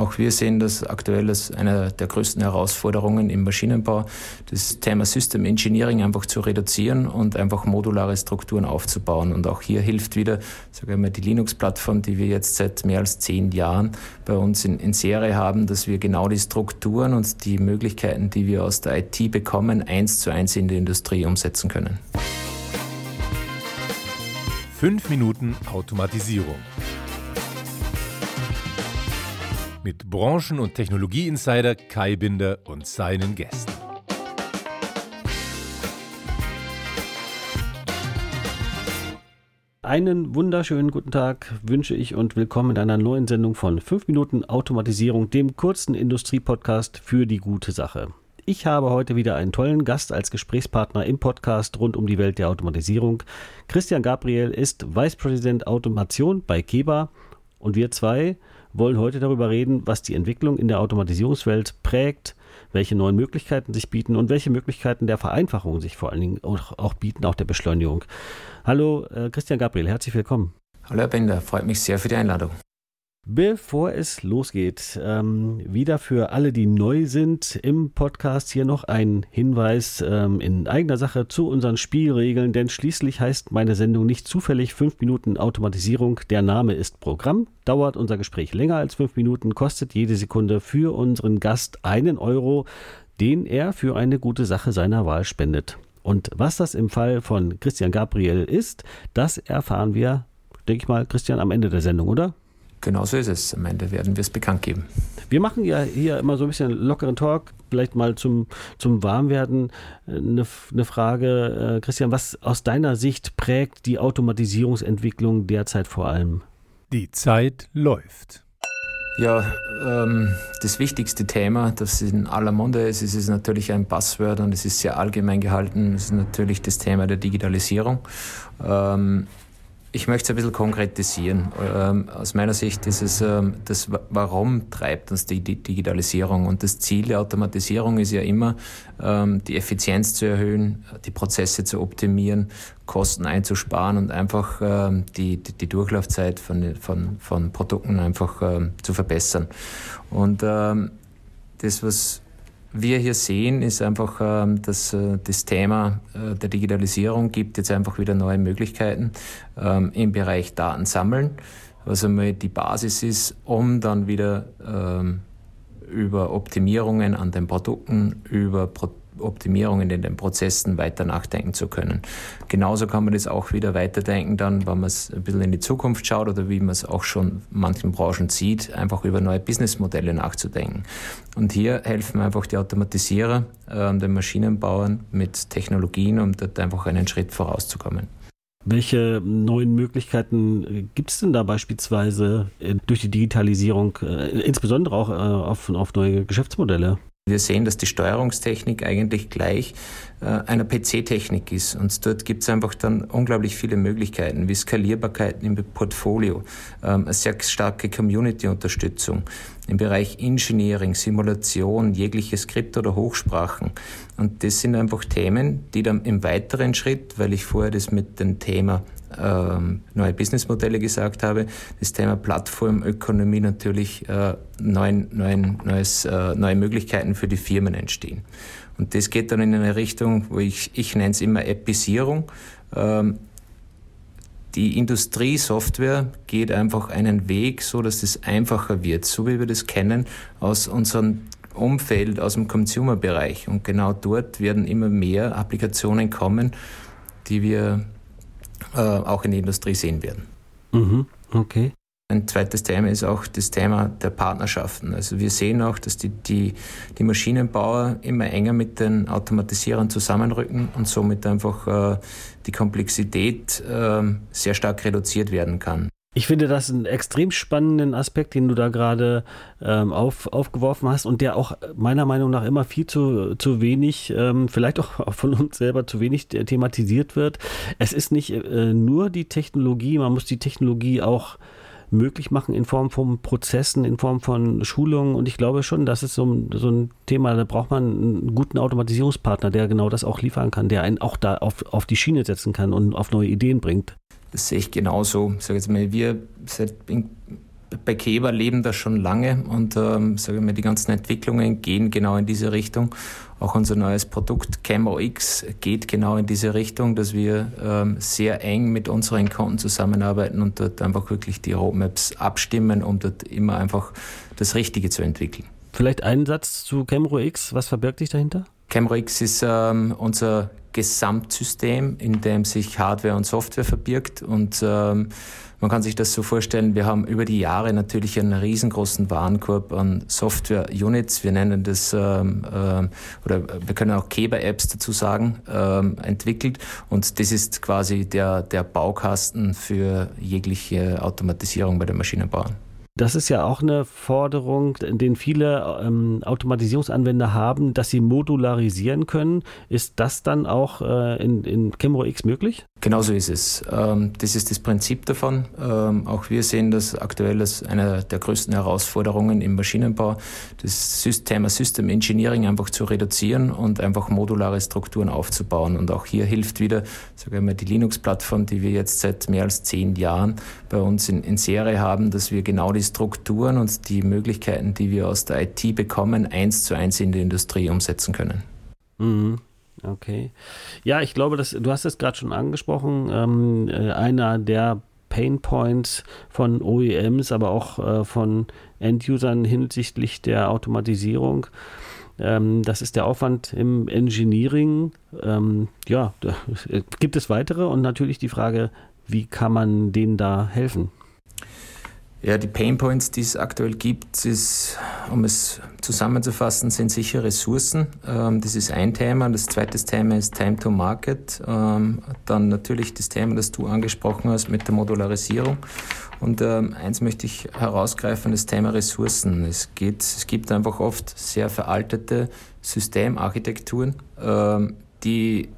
Auch wir sehen das aktuell als eine der größten Herausforderungen im Maschinenbau, das Thema System Engineering einfach zu reduzieren und einfach modulare Strukturen aufzubauen. Und auch hier hilft wieder, sagen wir mal, die Linux-Plattform, die wir jetzt seit mehr als zehn Jahren bei uns in, in Serie haben, dass wir genau die Strukturen und die Möglichkeiten, die wir aus der IT bekommen, eins zu eins in die Industrie umsetzen können. Fünf Minuten Automatisierung. Mit Branchen- und Technologieinsider Kai Binder und seinen Gästen. Einen wunderschönen guten Tag wünsche ich und willkommen in einer neuen Sendung von 5 Minuten Automatisierung, dem kurzen Industriepodcast für die gute Sache. Ich habe heute wieder einen tollen Gast als Gesprächspartner im Podcast rund um die Welt der Automatisierung. Christian Gabriel ist Vice President Automation bei Keba und wir zwei wollen heute darüber reden, was die Entwicklung in der Automatisierungswelt prägt, welche neuen Möglichkeiten sich bieten und welche Möglichkeiten der Vereinfachung sich vor allen Dingen auch, auch bieten, auch der Beschleunigung. Hallo äh, Christian Gabriel, herzlich willkommen. Hallo Herr Bender, freut mich sehr für die Einladung. Bevor es losgeht, ähm, wieder für alle, die neu sind im Podcast, hier noch ein Hinweis ähm, in eigener Sache zu unseren Spielregeln, denn schließlich heißt meine Sendung nicht zufällig 5 Minuten Automatisierung. Der Name ist Programm, dauert unser Gespräch länger als 5 Minuten, kostet jede Sekunde für unseren Gast einen Euro, den er für eine gute Sache seiner Wahl spendet. Und was das im Fall von Christian Gabriel ist, das erfahren wir, denke ich mal, Christian, am Ende der Sendung, oder? Genau so ist es. Am Ende werden wir es bekannt geben. Wir machen ja hier immer so ein bisschen lockeren Talk. Vielleicht mal zum, zum Warmwerden eine, eine Frage. Äh, Christian, was aus deiner Sicht prägt die Automatisierungsentwicklung derzeit vor allem? Die Zeit läuft. Ja, ähm, das wichtigste Thema, das in aller Munde ist, ist, ist natürlich ein Passwort und es ist sehr allgemein gehalten, ist natürlich das Thema der Digitalisierung. Ähm, ich möchte es ein bisschen konkretisieren. Ähm, aus meiner Sicht ist es, ähm, das Warum treibt uns die Digitalisierung? Und das Ziel der Automatisierung ist ja immer, ähm, die Effizienz zu erhöhen, die Prozesse zu optimieren, Kosten einzusparen und einfach die, die Durchlaufzeit von, von, von Produkten einfach zu verbessern. Und das, was wir hier sehen, ist einfach, ähm, dass äh, das Thema äh, der Digitalisierung gibt jetzt einfach wieder neue Möglichkeiten ähm, im Bereich Daten sammeln, was einmal die Basis ist, um dann wieder ähm, über Optimierungen an den Produkten, über Pro Optimierungen in den Prozessen weiter nachdenken zu können. Genauso kann man das auch wieder weiterdenken, dann, wenn man es ein bisschen in die Zukunft schaut oder wie man es auch schon manchen Branchen sieht, einfach über neue Businessmodelle nachzudenken. Und hier helfen einfach die Automatisierer äh, den Maschinenbauern mit Technologien, um dort einfach einen Schritt vorauszukommen. Welche neuen Möglichkeiten äh, gibt es denn da beispielsweise äh, durch die Digitalisierung, äh, insbesondere auch auf, auf neue Geschäftsmodelle? Wir sehen, dass die Steuerungstechnik eigentlich gleich äh, einer PC-Technik ist. Und dort gibt es einfach dann unglaublich viele Möglichkeiten, wie Skalierbarkeiten im Portfolio, ähm, eine sehr starke Community-Unterstützung im Bereich Engineering, Simulation, jegliche Skript oder Hochsprachen. Und das sind einfach Themen, die dann im weiteren Schritt, weil ich vorher das mit dem Thema neue Businessmodelle gesagt habe, das Thema Plattformökonomie natürlich äh, neuen, neuen, neues, äh, neue Möglichkeiten für die Firmen entstehen. Und das geht dann in eine Richtung, wo ich, ich nenne es immer Appisierung. Ähm, die Industriesoftware geht einfach einen Weg, so dass es einfacher wird, so wie wir das kennen aus unserem Umfeld, aus dem Consumer-Bereich. Und genau dort werden immer mehr Applikationen kommen, die wir äh, auch in der Industrie sehen werden. Mhm, okay. Ein zweites Thema ist auch das Thema der Partnerschaften. Also wir sehen auch, dass die, die, die Maschinenbauer immer enger mit den Automatisierern zusammenrücken und somit einfach äh, die Komplexität äh, sehr stark reduziert werden kann. Ich finde das einen extrem spannenden Aspekt, den du da gerade ähm, auf, aufgeworfen hast und der auch meiner Meinung nach immer viel zu, zu wenig, ähm, vielleicht auch von uns selber zu wenig thematisiert wird. Es ist nicht äh, nur die Technologie, man muss die Technologie auch möglich machen in Form von Prozessen, in Form von Schulungen. Und ich glaube schon, das ist so, so ein Thema, da braucht man einen guten Automatisierungspartner, der genau das auch liefern kann, der einen auch da auf, auf die Schiene setzen kann und auf neue Ideen bringt. Das sehe ich genauso. Ich sage jetzt mal, wir seit bei Keber leben das schon lange und ähm, sagen wir, die ganzen Entwicklungen gehen genau in diese Richtung. Auch unser neues Produkt Camo X geht genau in diese Richtung, dass wir ähm, sehr eng mit unseren Kunden zusammenarbeiten und dort einfach wirklich die Roadmaps abstimmen, um dort immer einfach das Richtige zu entwickeln. Vielleicht einen Satz zu Camro X. Was verbirgt sich dahinter? Camro X ist ähm, unser Gesamtsystem, in dem sich Hardware und Software verbirgt und ähm, man kann sich das so vorstellen, wir haben über die Jahre natürlich einen riesengroßen Warenkorb an Software-Units. Wir nennen das, ähm, äh, oder wir können auch Keber-Apps dazu sagen, ähm, entwickelt. Und das ist quasi der, der Baukasten für jegliche Automatisierung bei der Maschinenbau. Das ist ja auch eine Forderung, den viele ähm, Automatisierungsanwender haben, dass sie modularisieren können. Ist das dann auch äh, in, in Chemro X möglich? Genauso ist es. Ähm, das ist das Prinzip davon. Ähm, auch wir sehen das aktuell als eine der größten Herausforderungen im Maschinenbau, das Thema System Engineering einfach zu reduzieren und einfach modulare Strukturen aufzubauen. Und auch hier hilft wieder, sagen wir mal, die Linux-Plattform, die wir jetzt seit mehr als zehn Jahren bei uns in, in Serie haben, dass wir genau die Strukturen und die Möglichkeiten, die wir aus der IT bekommen, eins zu eins in die Industrie umsetzen können. Mhm. Okay. Ja, ich glaube, dass, du hast es gerade schon angesprochen, ähm, äh, einer der Pain Points von OEMs, aber auch äh, von Endusern hinsichtlich der Automatisierung. Ähm, das ist der Aufwand im Engineering. Ähm, ja, da, gibt es weitere und natürlich die Frage, wie kann man denen da helfen? Ja, die Pain Points, die es aktuell gibt, ist, um es zusammenzufassen, sind sicher Ressourcen. Ähm, das ist ein Thema. Das zweite Thema ist Time to Market. Ähm, dann natürlich das Thema, das du angesprochen hast mit der Modularisierung. Und ähm, eins möchte ich herausgreifen, das Thema Ressourcen. Es, geht, es gibt einfach oft sehr veraltete Systemarchitekturen, die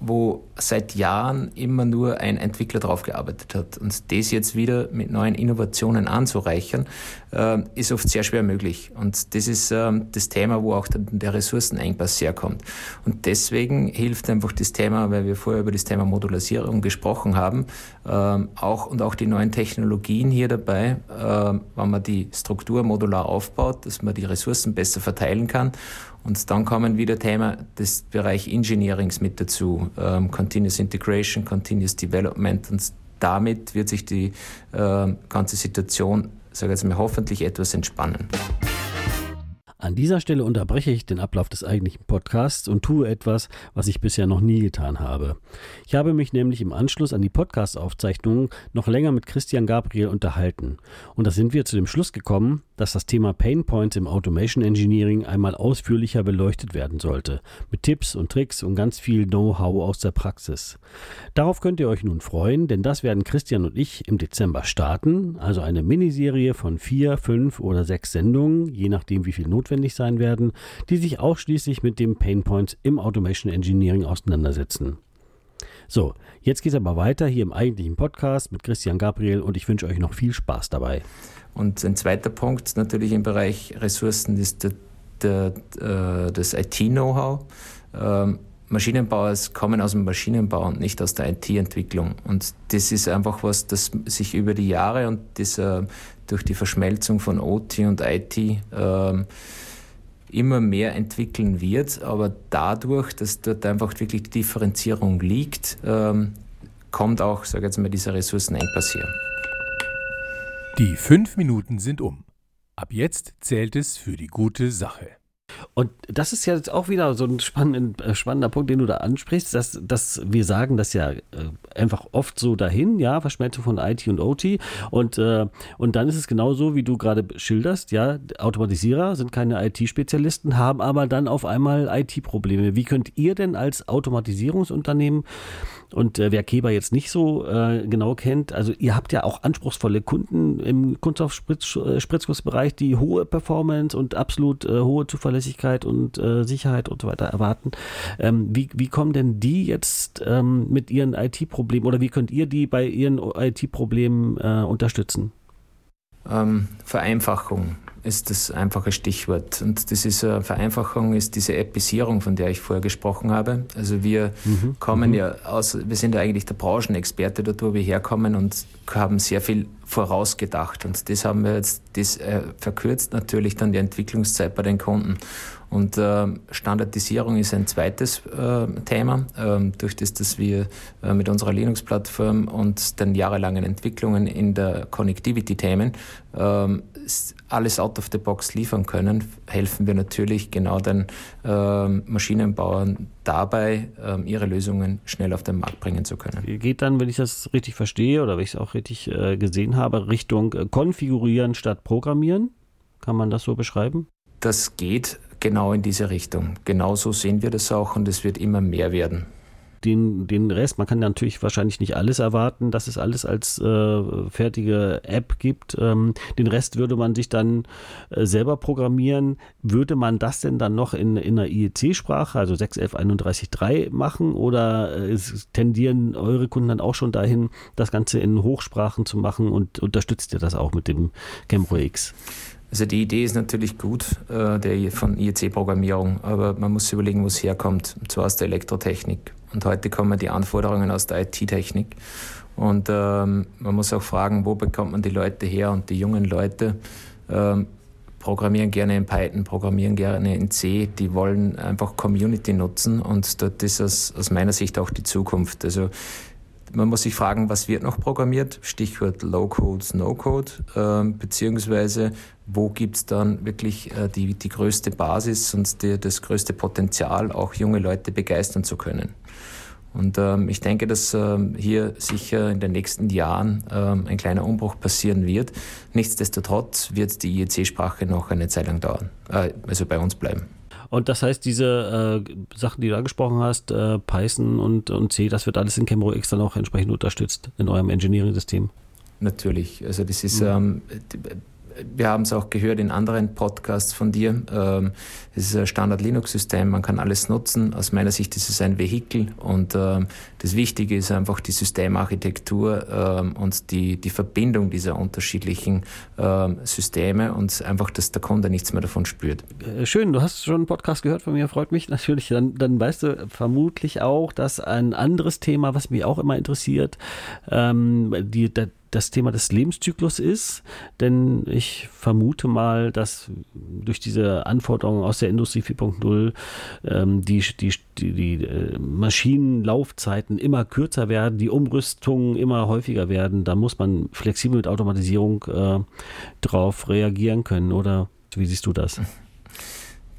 wo seit Jahren immer nur ein Entwickler drauf gearbeitet hat. Und das jetzt wieder mit neuen Innovationen anzureichern, äh, ist oft sehr schwer möglich. Und das ist äh, das Thema, wo auch der, Ressourcenengpass herkommt. Und deswegen hilft einfach das Thema, weil wir vorher über das Thema Modularisierung gesprochen haben, äh, auch und auch die neuen Technologien hier dabei, äh, wenn man die Struktur modular aufbaut, dass man die Ressourcen besser verteilen kann und dann kommen wieder Thema des Bereich Engineerings mit dazu, ähm, Continuous Integration, Continuous Development und damit wird sich die äh, ganze Situation, sage ich jetzt mal, hoffentlich etwas entspannen. An dieser Stelle unterbreche ich den Ablauf des eigentlichen Podcasts und tue etwas, was ich bisher noch nie getan habe. Ich habe mich nämlich im Anschluss an die Podcast-Aufzeichnungen noch länger mit Christian Gabriel unterhalten. Und da sind wir zu dem Schluss gekommen, dass das Thema Pain Points im Automation Engineering einmal ausführlicher beleuchtet werden sollte. Mit Tipps und Tricks und ganz viel Know-how aus der Praxis. Darauf könnt ihr euch nun freuen, denn das werden Christian und ich im Dezember starten. Also eine Miniserie von vier, fünf oder sechs Sendungen, je nachdem wie viel notwendig notwendig sein werden, die sich ausschließlich mit dem Pain Points im Automation Engineering auseinandersetzen. So, jetzt geht es aber weiter hier im eigentlichen Podcast mit Christian Gabriel und ich wünsche euch noch viel Spaß dabei. Und ein zweiter Punkt natürlich im Bereich Ressourcen ist der, der, äh, das IT-Know-how. Ähm, Maschinenbauer kommen aus dem Maschinenbau und nicht aus der IT-Entwicklung. Und das ist einfach was, das sich über die Jahre und das, äh, durch die Verschmelzung von OT und IT äh, immer mehr entwickeln wird. Aber dadurch, dass dort einfach wirklich die Differenzierung liegt, ähm, kommt auch, sage jetzt mal, dieser Ressourcenengpass hier. Die fünf Minuten sind um. Ab jetzt zählt es für die gute Sache. Und das ist ja jetzt auch wieder so ein spannender, äh, spannender Punkt, den du da ansprichst, dass, dass wir sagen das ja äh, einfach oft so dahin, ja, Verschmelzung von IT und OT. Und, äh, und dann ist es genauso, wie du gerade schilderst, ja, Automatisierer sind keine IT-Spezialisten, haben aber dann auf einmal IT-Probleme. Wie könnt ihr denn als Automatisierungsunternehmen und äh, wer Keber jetzt nicht so äh, genau kennt, also ihr habt ja auch anspruchsvolle Kunden im Kunststoff-Spritzgussbereich, die hohe Performance und absolut äh, hohe Zuverlässigkeit und äh, Sicherheit und so weiter erwarten. Ähm, wie, wie kommen denn die jetzt ähm, mit ihren IT-Problemen oder wie könnt ihr die bei ihren IT-Problemen äh, unterstützen? Ähm, Vereinfachung ist das einfache Stichwort. Und das ist eine Vereinfachung, ist diese Episierung, von der ich vorher gesprochen habe. Also wir mhm. kommen mhm. ja aus, wir sind ja eigentlich der Branchenexperte dort, wo wir herkommen und haben sehr viel vorausgedacht. Und das haben wir jetzt, das äh, verkürzt natürlich dann die Entwicklungszeit bei den Kunden. Und äh, Standardisierung ist ein zweites äh, Thema, äh, durch das, dass wir äh, mit unserer Linux-Plattform und den jahrelangen Entwicklungen in der Connectivity-Themen ähm, alles out of the box liefern können, helfen wir natürlich genau den ähm, Maschinenbauern dabei, ähm, ihre Lösungen schnell auf den Markt bringen zu können. Geht dann, wenn ich das richtig verstehe oder wenn ich es auch richtig äh, gesehen habe, Richtung äh, konfigurieren statt programmieren? Kann man das so beschreiben? Das geht genau in diese Richtung. Genauso sehen wir das auch und es wird immer mehr werden. Den, den Rest, man kann natürlich wahrscheinlich nicht alles erwarten, dass es alles als äh, fertige App gibt. Ähm, den Rest würde man sich dann äh, selber programmieren. Würde man das denn dann noch in, in einer IEC-Sprache, also 6.11.31.3 machen oder äh, tendieren eure Kunden dann auch schon dahin, das Ganze in Hochsprachen zu machen und unterstützt ihr das auch mit dem Cambro X? Also die Idee ist natürlich gut, äh, der von IEC-Programmierung, aber man muss überlegen, wo es herkommt, und zwar aus der Elektrotechnik. Und heute kommen die Anforderungen aus der IT-Technik. Und ähm, man muss auch fragen, wo bekommt man die Leute her? Und die jungen Leute ähm, programmieren gerne in Python, programmieren gerne in C, die wollen einfach Community nutzen und dort ist aus, aus meiner Sicht auch die Zukunft. Also man muss sich fragen, was wird noch programmiert? Stichwort Low-Code, No-Code, äh, beziehungsweise wo gibt es dann wirklich äh, die, die größte Basis und die, das größte Potenzial, auch junge Leute begeistern zu können. Und ähm, ich denke, dass ähm, hier sicher in den nächsten Jahren ähm, ein kleiner Umbruch passieren wird. Nichtsdestotrotz wird die IEC-Sprache noch eine Zeit lang dauern, äh, also bei uns bleiben. Und das heißt, diese äh, Sachen, die du angesprochen hast, äh, Python und, und C, das wird alles in Camero X dann auch entsprechend unterstützt in eurem Engineering-System. Natürlich. Also das ist, mhm. ähm, wir haben es auch gehört in anderen Podcasts von dir. Ähm, es ist ein Standard-Linux-System, man kann alles nutzen. Aus meiner Sicht ist es ein Vehikel und ähm, das Wichtige ist einfach die Systemarchitektur ähm, und die, die Verbindung dieser unterschiedlichen Systeme und einfach, dass der Kunde nichts mehr davon spürt. Äh, schön, du hast schon einen Podcast gehört von mir, freut mich natürlich. Dann, dann weißt du vermutlich auch, dass ein anderes Thema, was mich auch immer interessiert, die, der, das Thema des Lebenszyklus ist, denn ich vermute mal, dass durch diese Anforderungen aus der Industrie 4.0 ähm, die, die, die, die äh, Maschinenlaufzeiten immer kürzer werden, die Umrüstungen immer häufiger werden. Da muss man flexibel mit Automatisierung äh, drauf reagieren können, oder wie siehst du das?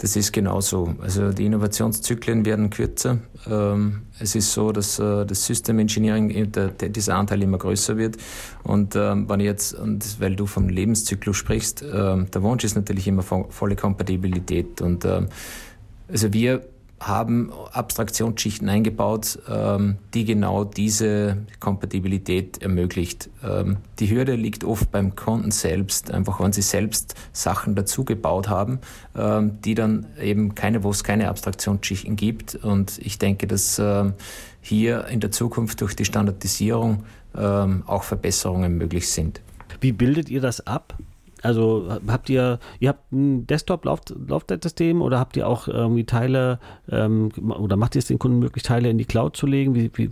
Das ist genauso. Also die Innovationszyklen werden kürzer. Ähm, es ist so, dass äh, das System Engineering, dieser Anteil immer größer wird. Und ähm, wenn jetzt, weil du vom Lebenszyklus sprichst, ähm, der Wunsch ist natürlich immer volle Kompatibilität. Und also wir haben Abstraktionsschichten eingebaut, ähm, die genau diese Kompatibilität ermöglicht. Ähm, die Hürde liegt oft beim Kunden selbst, einfach wenn sie selbst Sachen dazu gebaut haben, ähm, die dann eben keine, wo es keine Abstraktionsschichten gibt. Und ich denke, dass hier in der Zukunft durch die Standardisierung auch Verbesserungen möglich sind. Wie bildet ihr das ab? Also habt ihr, ihr habt ein Desktop-Laufzeitsystem oder habt ihr auch irgendwie Teile ähm, oder macht ihr es den Kunden möglich, Teile in die Cloud zu legen? Wie, wie,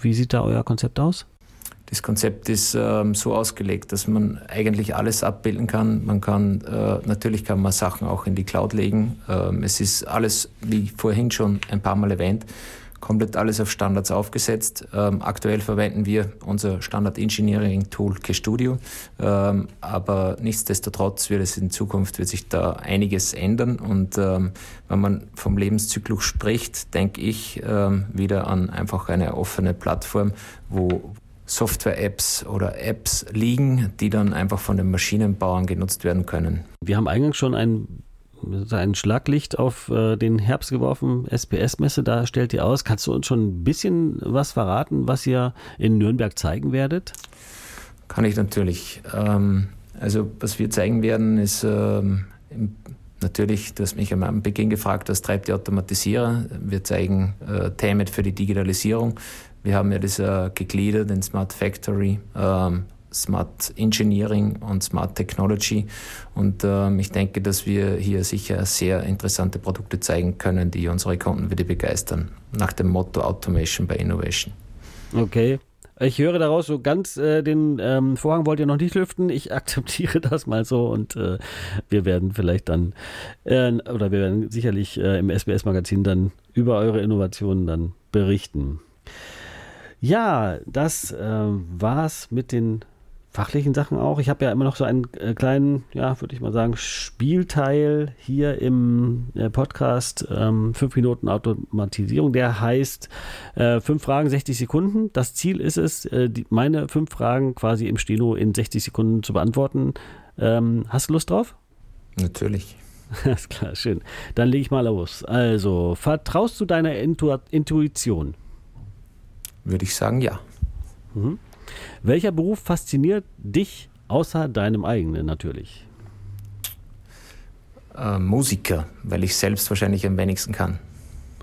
wie sieht da euer Konzept aus? Das Konzept ist ähm, so ausgelegt, dass man eigentlich alles abbilden kann. Man kann, äh, natürlich kann man Sachen auch in die Cloud legen. Ähm, es ist alles, wie vorhin schon ein paar Mal erwähnt, komplett alles auf Standards aufgesetzt. Ähm, aktuell verwenden wir unser Standard Engineering Tool KStudio, ähm, aber nichtsdestotrotz wird es in Zukunft wird sich da einiges ändern und ähm, wenn man vom Lebenszyklus spricht, denke ich ähm, wieder an einfach eine offene Plattform, wo Software-Apps oder Apps liegen, die dann einfach von den Maschinenbauern genutzt werden können. Wir haben eingangs schon ein ein Schlaglicht auf äh, den Herbst geworfen, SPS-Messe, da stellt ihr aus. Kannst du uns schon ein bisschen was verraten, was ihr in Nürnberg zeigen werdet? Kann ich natürlich. Ähm, also was wir zeigen werden, ist ähm, natürlich, du hast mich am Beginn gefragt, was treibt die Automatisierer. Wir zeigen äh, Themen für die Digitalisierung. Wir haben ja das äh, gegliedert in Smart Factory, ähm, Smart Engineering und Smart Technology. Und ähm, ich denke, dass wir hier sicher sehr interessante Produkte zeigen können, die unsere Kunden wieder begeistern. Nach dem Motto Automation by Innovation. Okay. Ich höre daraus so ganz, äh, den ähm, Vorhang wollt ihr noch nicht lüften. Ich akzeptiere das mal so und äh, wir werden vielleicht dann, äh, oder wir werden sicherlich äh, im SBS-Magazin dann über eure Innovationen dann berichten. Ja, das äh, war's mit den fachlichen Sachen auch. Ich habe ja immer noch so einen äh, kleinen, ja, würde ich mal sagen, Spielteil hier im äh, Podcast ähm, 5 Minuten Automatisierung. Der heißt äh, 5 Fragen, 60 Sekunden. Das Ziel ist es, äh, die, meine 5 Fragen quasi im Steno in 60 Sekunden zu beantworten. Ähm, hast du Lust drauf? Natürlich. Alles klar, schön. Dann lege ich mal los. Also, vertraust du deiner Intu Intuition? Würde ich sagen, ja. Mhm. Welcher Beruf fasziniert dich außer deinem eigenen natürlich? Äh, Musiker, weil ich selbst wahrscheinlich am wenigsten kann.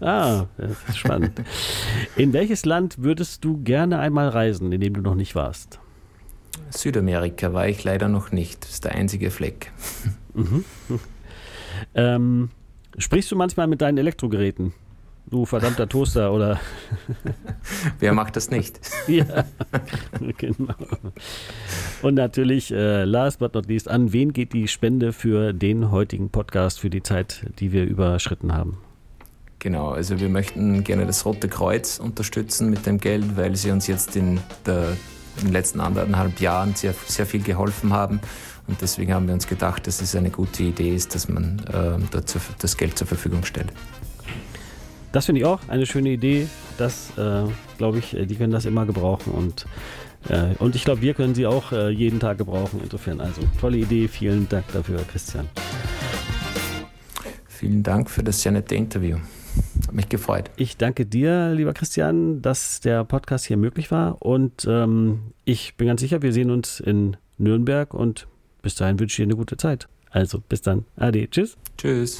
Ah, das ist spannend. in welches Land würdest du gerne einmal reisen, in dem du noch nicht warst? Südamerika war ich leider noch nicht. Das ist der einzige Fleck. Mhm. Ähm, sprichst du manchmal mit deinen Elektrogeräten? Du verdammter Toaster oder. Wer macht das nicht? ja, genau. Und natürlich, äh, last but not least, an wen geht die Spende für den heutigen Podcast, für die Zeit, die wir überschritten haben? Genau, also wir möchten gerne das Rote Kreuz unterstützen mit dem Geld, weil sie uns jetzt in, der, in den letzten anderthalb Jahren sehr, sehr viel geholfen haben. Und deswegen haben wir uns gedacht, dass es eine gute Idee ist, dass man äh, dazu, das Geld zur Verfügung stellt. Das finde ich auch eine schöne Idee. Das, äh, glaube ich, äh, die können das immer gebrauchen und äh, und ich glaube, wir können sie auch äh, jeden Tag gebrauchen. Insofern, also tolle Idee. Vielen Dank dafür, Christian. Vielen Dank für das sehr nette Interview. Hat mich gefreut. Ich danke dir, lieber Christian, dass der Podcast hier möglich war. Und ähm, ich bin ganz sicher, wir sehen uns in Nürnberg und bis dahin wünsche ich dir eine gute Zeit. Also bis dann. Ade. Tschüss. Tschüss.